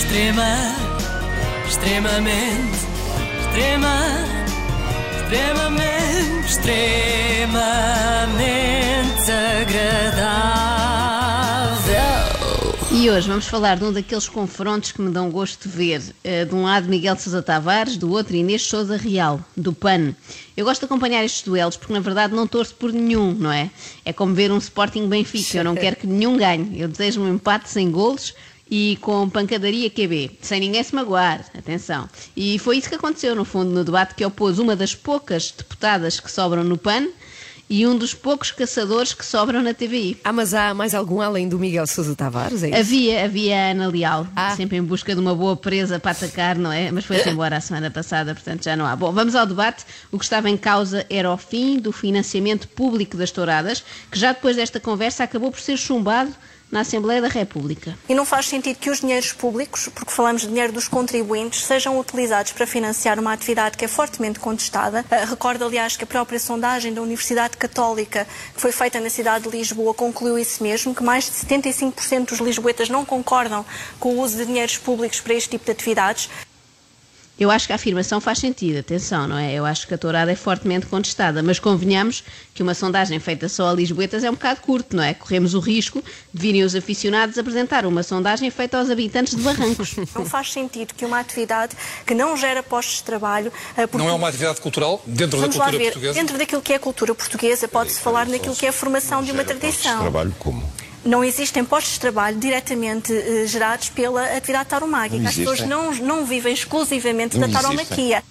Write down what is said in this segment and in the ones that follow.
Extrema, extremamente, extrema, extremamente, extremamente agradável. E hoje vamos falar de um daqueles confrontos que me dão gosto de ver. Eh, de um lado Miguel de Sousa Tavares, do outro Inês Souza Real, do PAN. Eu gosto de acompanhar estes duelos porque na verdade não torço por nenhum, não é? É como ver um Sporting Benfica, eu não quero que nenhum ganhe. Eu desejo um empate sem golos e com pancadaria QB, sem ninguém se magoar, atenção. E foi isso que aconteceu, no fundo, no debate que opôs uma das poucas deputadas que sobram no PAN e um dos poucos caçadores que sobram na TVI. Ah, mas há mais algum além do Miguel Sousa Tavares? É? Havia, havia a Ana Leal, Ah. sempre em busca de uma boa presa para atacar, não é? Mas foi-se embora a semana passada, portanto já não há. Bom, vamos ao debate. O que estava em causa era o fim do financiamento público das touradas, que já depois desta conversa acabou por ser chumbado na Assembleia da República. E não faz sentido que os dinheiros públicos, porque falamos de dinheiro dos contribuintes, sejam utilizados para financiar uma atividade que é fortemente contestada. Uh, recordo, aliás, que a própria sondagem da Universidade Católica, que foi feita na cidade de Lisboa, concluiu isso mesmo, que mais de 75% dos lisboetas não concordam com o uso de dinheiros públicos para este tipo de atividades. Eu acho que a afirmação faz sentido, atenção, não é? Eu acho que a tourada é fortemente contestada, mas convenhamos que uma sondagem feita só a Lisboetas é um bocado curto, não é? Corremos o risco de virem os aficionados apresentar uma sondagem feita aos habitantes de Barrancos. Não faz sentido que uma atividade que não gera postos de trabalho... porque- Não é uma atividade cultural dentro Vamos da lá cultura ver, portuguesa? dentro daquilo que é a cultura portuguesa, pode-se falar naquilo que é a formação de uma tradição. Trabalho como? Não existem postos de trabalho diretamente eh, gerados pela atividade tauromáquica. Não As pessoas não, não vivem exclusivamente Não da tauromaquia.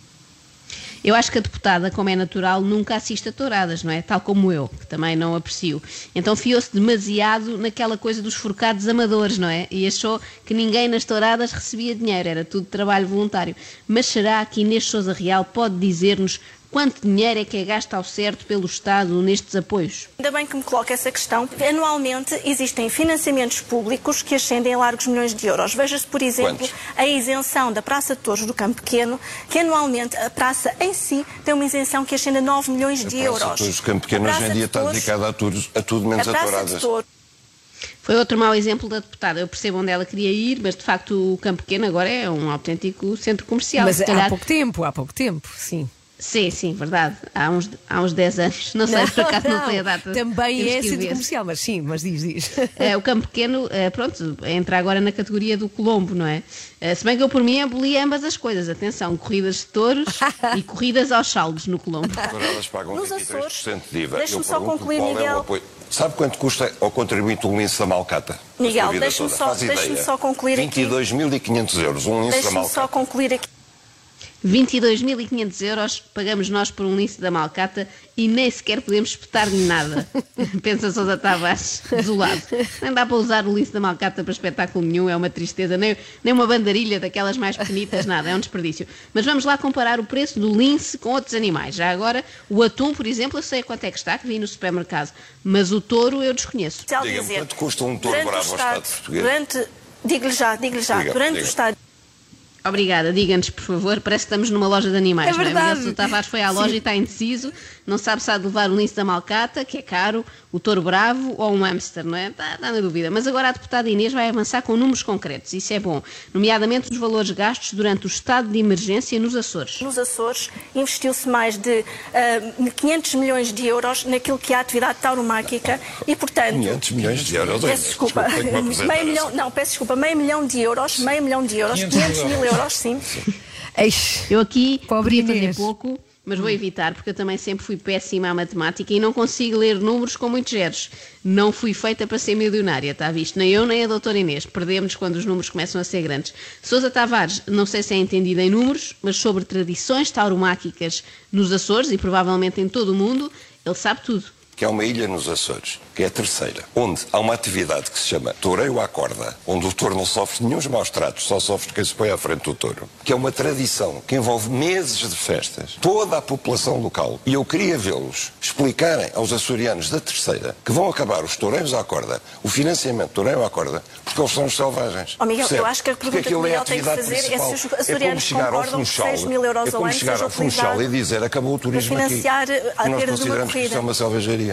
Eu acho que a deputada, como é natural, nunca assiste a touradas, não é? Tal como eu, que também não aprecio. Então fiou-se demasiado naquela coisa dos forcados amadores, não é? E achou que ninguém nas touradas recebia dinheiro, era tudo trabalho voluntário. Mas será que Inês Souza Real pode dizer-nos quanto dinheiro é que é gasto ao certo pelo Estado nestes apoios? Ainda bem que me coloca essa questão. Anualmente existem financiamentos públicos que ascendem a largos milhões de euros. Veja-se, por exemplo, Quantos? a isenção da Praça de Touros do Campo Pequeno, que anualmente a praça em si tem uma isenção que ascende a 9 milhões de euros. O Campo Pequeno A hoje Praça em dia de está dedicado a tudo, a tudo menos a a, Praça de touradas. Foi outro mau exemplo da deputada. Eu percebo onde ela queria ir, mas de facto o Campo Pequeno agora é um autêntico centro comercial. Mas Se há calhar- pouco tempo, há pouco tempo, sim. Sim, sim, verdade. Há uns, há uns 10 anos. Não sei, por acaso não, sei a data. Também Temos é centro ver. comercial, mas sim, mas diz, diz. Eh, o Campo Pequeno, eh, pronto, entra agora na categoria do Colombo, não é? Eh, se bem que eu por mim abolia ambas as coisas. Atenção, corridas de touros e corridas aos saldos no Colombo. As touradas pagam Nos 23% Açores, de IVA. deixe-me Eu só concluir, é Miguel. apoio. Sabe quanto custa ao contribuinte um lince da Malcata? Miguel, toda. só- ideia. só concluir aqui. 22.500 euros, um lince da Deixe-me Malcata. só concluir aqui. 22.500 euros pagamos nós por um lince da Malcata e nem sequer podemos espetar-lhe nada. Pensa Sousa Tavares, desolado. Nem dá para usar o lince da Malcata para espetáculo nenhum, é uma tristeza. Nem, nem uma bandarilha daquelas mais pequenitas, nada, é um desperdício. Mas vamos lá comparar o preço do lince com outros animais. Já agora, o atum, por exemplo, eu sei quanto é que está, que vi no supermercado, mas o touro eu desconheço. Diga-me, quanto custa um touro bravo ao Estado português? Durante, digo-lhe já, digo-lhe já, Diga, durante diga. o Estado Obrigada, diga-nos, por favor, parece que estamos numa loja de animais, É não é? verdade. Sousa Tavares foi à loja e está indeciso, não sabe se há de levar o lince da Malcata, que é caro, o touro bravo ou um hamster, não é? Está, está na dúvida. Mas agora a deputada Inês vai avançar com números concretos, isso é bom, nomeadamente os valores gastos durante o estado de emergência nos Açores. Nos Açores investiu-se mais de ah, 500 milhões de euros naquilo que é a atividade tauromáquica e, portanto... 500 milhões de euros. Peço desculpa, apresentar meio milhão, não, peço desculpa, meio milhão de euros, meio milhão de euros, 500 500 mil euros, sim. Eish. Eu aqui podia fazer pouco, mas vou evitar, porque eu também sempre fui péssima à matemática e não consigo ler números com muitos zeros. Não fui feita para ser milionária, está visto? Nem eu, nem a doutora Inês. Perdemos quando os números começam a ser grandes. Sousa Tavares, não sei se é entendida em números, mas sobre tradições tauromáquicas nos Açores e provavelmente em todo o mundo, ele sabe tudo. Que é uma ilha nos Açores, que é a terceira, onde há uma atividade que se chama toureio à corda, onde o touro não sofre nenhum maus tratos, só sofre quem se põe à frente do touro, que é uma tradição que envolve meses de festas, toda a população local. E eu queria vê-los explicarem aos açorianos da terceira que vão acabar os toureiros à corda, o financiamento do toureio à corda, porque eles são os selvagens. Oh, Miguel, Percebe? eu acho que a pergunta que o é a Miguel tem que fazer é se principal. os açorianos é como chegar ao concordam que Funchal, 6 mil euros é ao ano chegar ao Funchal e dizer acabou o turismo para financiar aqui. a nós consideramos que isto é uma selvageria.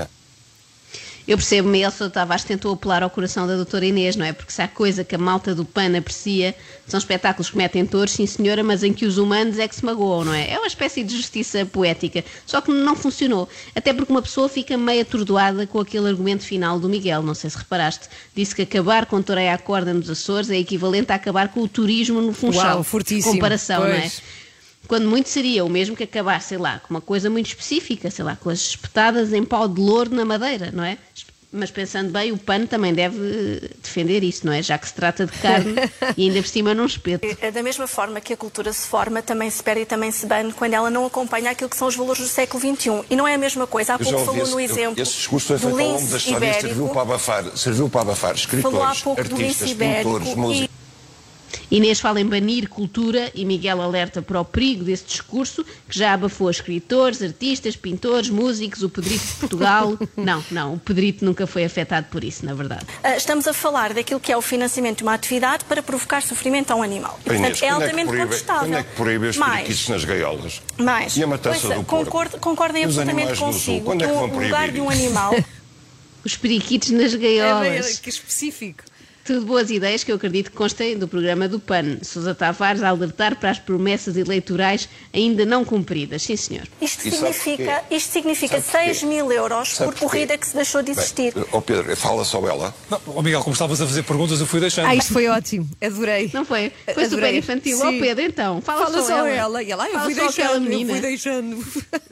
Eu percebo, Sousa Tavares tentou apelar ao coração da doutora Inês, não é? Porque se há coisa que a malta do PAN aprecia, são espetáculos que metem touros, sim senhora, mas em que os humanos é que se magoam, não é? É uma espécie de justiça poética, só que não funcionou. Até porque uma pessoa fica meio atordoada com aquele argumento final do Miguel, não sei se reparaste. Disse que acabar com toureia à corda nos Açores é equivalente a acabar com o turismo no Funchal. Uau, fortíssimo. Comparação, não é? Quando muito seria o mesmo que acabar, sei lá, com uma coisa muito específica, sei lá, com as espetadas em pau de louro na madeira, não é? Mas pensando bem, o PAN também deve defender isso, não é? Já que se trata de carne e ainda por cima num espeto. É Da mesma forma que a cultura se forma, também se perde e também se bane quando ela não acompanha aquilo que são os valores do século XXI. E não é a mesma coisa. Há Eu já pouco falou no esse, eu- exemplo esse discurso foi do feito ao longo da lince história e serviu ibérico. para abafar, serviu para abafar Falou há escritores, pouco do lince artistas, ibérico pintores, e músicos. Inês fala em banir cultura e Miguel alerta para o perigo desse discurso que já abafou escritores, artistas, pintores, músicos, o Pedrito de Portugal. Não, não, o Pedrito nunca foi afetado por isso, na verdade. Ah, Estamos a falar daquilo que é o financiamento de uma atividade para provocar sofrimento a um animal. E, Inês, portanto, é quando, é que altamente proíbe, contestável. quando é que proíbe os periquitos nas gaiolas? mais. E a matança Ouça, do concordo, absolutamente consigo Quando é que vão o proibir lugar de um animal Os periquitos nas É gaiolas. bem, que específico. Tudo boas ideias que eu acredito que constem do programa do PAN. Sousa Tavares a alertar para as promessas eleitorais ainda não cumpridas. Sim, senhor. Isto E significa, isto significa Sabe porquê? 6 mil euros Sabe por porquê? corrida que se deixou de existir. Bem, ó Pedro, fala só ela. Não, ó Miguel, como estavas a fazer perguntas, eu fui deixando. Ah, isto foi ótimo. Adorei. Não foi? Foi super Adorei. infantil. Ó Sim. Pedro, então, fala, Fala só, só ela. ela. E ela, eu Fala fui só aquela deixando, eu menina. fui deixando.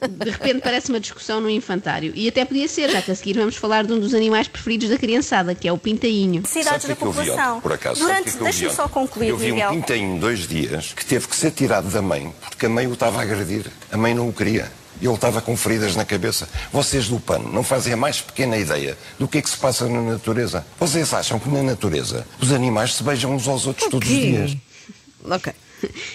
De repente parece uma discussão no infantário. E até podia ser, já que a seguir vamos falar de um dos animais preferidos da criançada, que é o pintainho. O da que eu vi ontem, por acaso? Durante, é deixa-me só concluir, Eu vi Miguel. um pintainho dois dias que teve que ser tirado da mãe porque a mãe o estava a agredir. A mãe não o queria. E ele estava com feridas na cabeça. Vocês do PAN não fazem a mais pequena ideia do que é que se passa na natureza. Vocês acham que na natureza os animais se beijam uns aos outros todos os dias? Ok.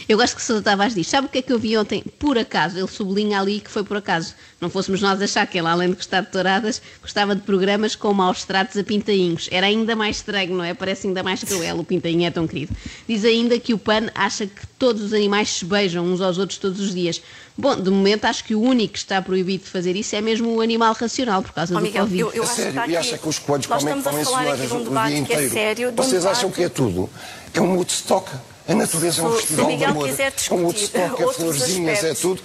Eu gosto que o Sousa Tavares diz, sabe o que é que eu vi ontem? Por acaso, ele sublinha ali que foi por acaso. Não fôssemos nós achar que ele, além de gostar de touradas, gostava de programas com maus tratos a pintainhos. Era ainda mais estranho, não é? Parece ainda mais cruel, o pintainho é tão querido. Diz ainda que o PAN acha que todos os animais se beijam uns aos outros todos os dias. Bom, de momento acho que o único que está proibido de fazer isso é mesmo o animal racional, por causa Ó, do Miguel, Covid. eu, eu acho sério, que e acha que os coelhos Nós comem, estamos a comem falar aqui cenouras de um o debate dia que é inteiro? sério, de um Vocês acham que é tudo? É um Woodstock. A natureza é um Se festival de Miguel amor. quiser É um Woodstock, é florzinhas, é aspectos. tudo.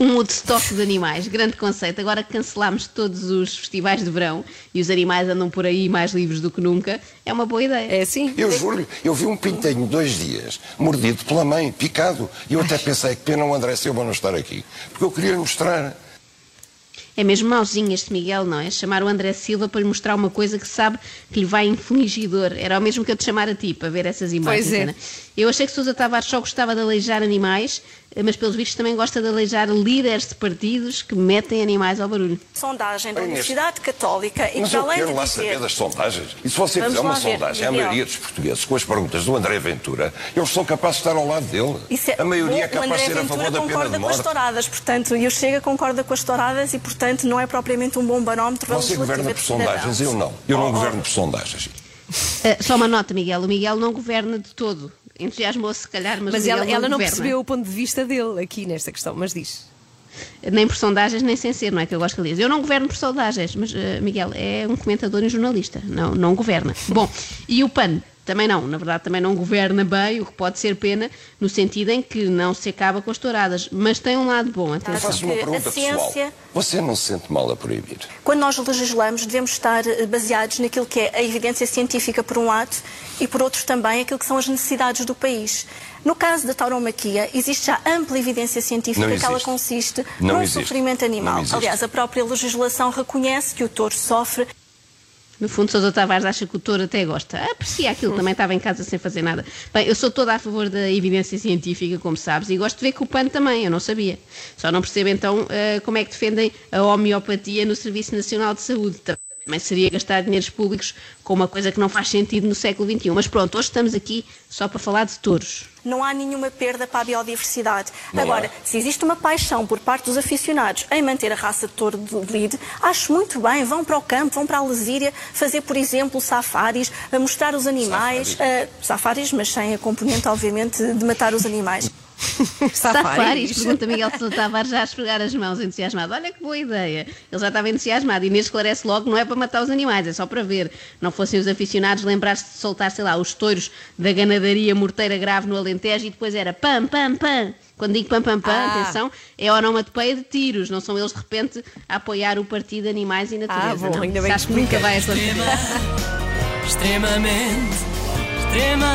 Um Woodstock de animais, grande conceito. Agora que cancelámos todos os festivais de verão e os animais andam por aí mais livres do que nunca, é uma boa ideia. É assim? Eu juro, eu vi um pintinho dois dias, mordido pela mãe, picado. E eu até pensei que pena o André Silva não estar aqui. Porque eu queria mostrar. É mesmo mauzinho este Miguel, não é? Chamar o André Silva para lhe mostrar uma coisa que sabe que lhe vai infligir dor. Era o mesmo que eu te chamar a ti para ver essas imagens. Pois é. Ana. Eu achei que Sousa Tavares só gostava de aleijar animais, mas pelos vistos também gosta de aleijar líderes de partidos que metem animais ao barulho. sondagem da Universidade Católica e Mas eu além quero de lá dizer... saber das sondagens. E se você Vamos fizer uma ver, sondagem à maioria dos portugueses com as perguntas do André Ventura, eles são capazes de estar ao lado dele. É- A maioria é Bom, capaz de André ser a favor da pena concorda de com as morte. touradas, portanto, e o Chega concorda com as touradas e, portanto, não é propriamente um bom barómetro Você governa por sondagens, eu não. Eu não Oh, oh. governo por sondagens. Ah, só uma nota, Miguel. O Miguel não governa de todo. Entusiasmou-se, se calhar, mas, Mas ela, ela não governa. percebeu o ponto de vista dele aqui nesta questão, mas diz. Nem por sondagens, nem sem ser, não é que eu gosto que ele diz. Eu não governo por sondagens, mas eh, Miguel é um comentador e um jornalista, não, não governa. Bom, e o PAN? Também não, na verdade também não governa bem, o que pode ser pena, no sentido em que não se acaba com as touradas, mas tem um lado bom, Eu atenção. faço uma que a pergunta ciência- pessoal. Você não se sente mal a proibir? Quando nós legislamos, devemos estar eh, baseados naquilo que é a evidência científica, por um lado, e por outro também aquilo que são as necessidades do país. No caso da tauromaquia, existe já ampla evidência científica que ela consiste Não num existe. sofrimento animal. Aliás, a própria legislação reconhece que o touro sofre No fundo, Sousa Tavares acha que o touro até gosta. Aprecia aquilo, também estava em casa sem fazer nada. Bem, eu sou toda a favor da evidência científica, como sabes, e gosto de ver que o PAN também, eu não sabia. Só não percebo então eh, como é que defendem a homeopatia no Serviço Nacional de Saúde. Também seria gastar dinheiros públicos com uma coisa que não faz sentido no século XXI. Mas pronto, hoje estamos aqui só para falar de touros. não há nenhuma perda para a biodiversidade. Não Agora, há. se existe uma paixão por parte dos aficionados em manter a raça de touro de lide, acho muito bem. Vão para o campo, vão para a Lesíria fazer, por exemplo, safaris, a mostrar os animais. Safaris. eh, safaris, mas sem a componente, obviamente, de matar os animais. Safaris, pergunta Miguel Sousa Tavares já a esfregar as mãos entusiasmado. Olha que boa ideia. Ele já estava entusiasmado. Inês esclarece logo, não é para matar os animais, é só para ver. Não fossem os aficionados lembrar-se de soltar, sei lá, os touros da ganadaria morteira grave no Alentejo e depois era pam, pam, pam. Quando digo pam, pam, pam, Ah. atenção, é onomatopeia de tiros. Não são eles de repente a apoiar o partido Animais e Natureza. Ah, bom, não. ainda bem Acho que nunca vai acontecer. Extremamente, extrema,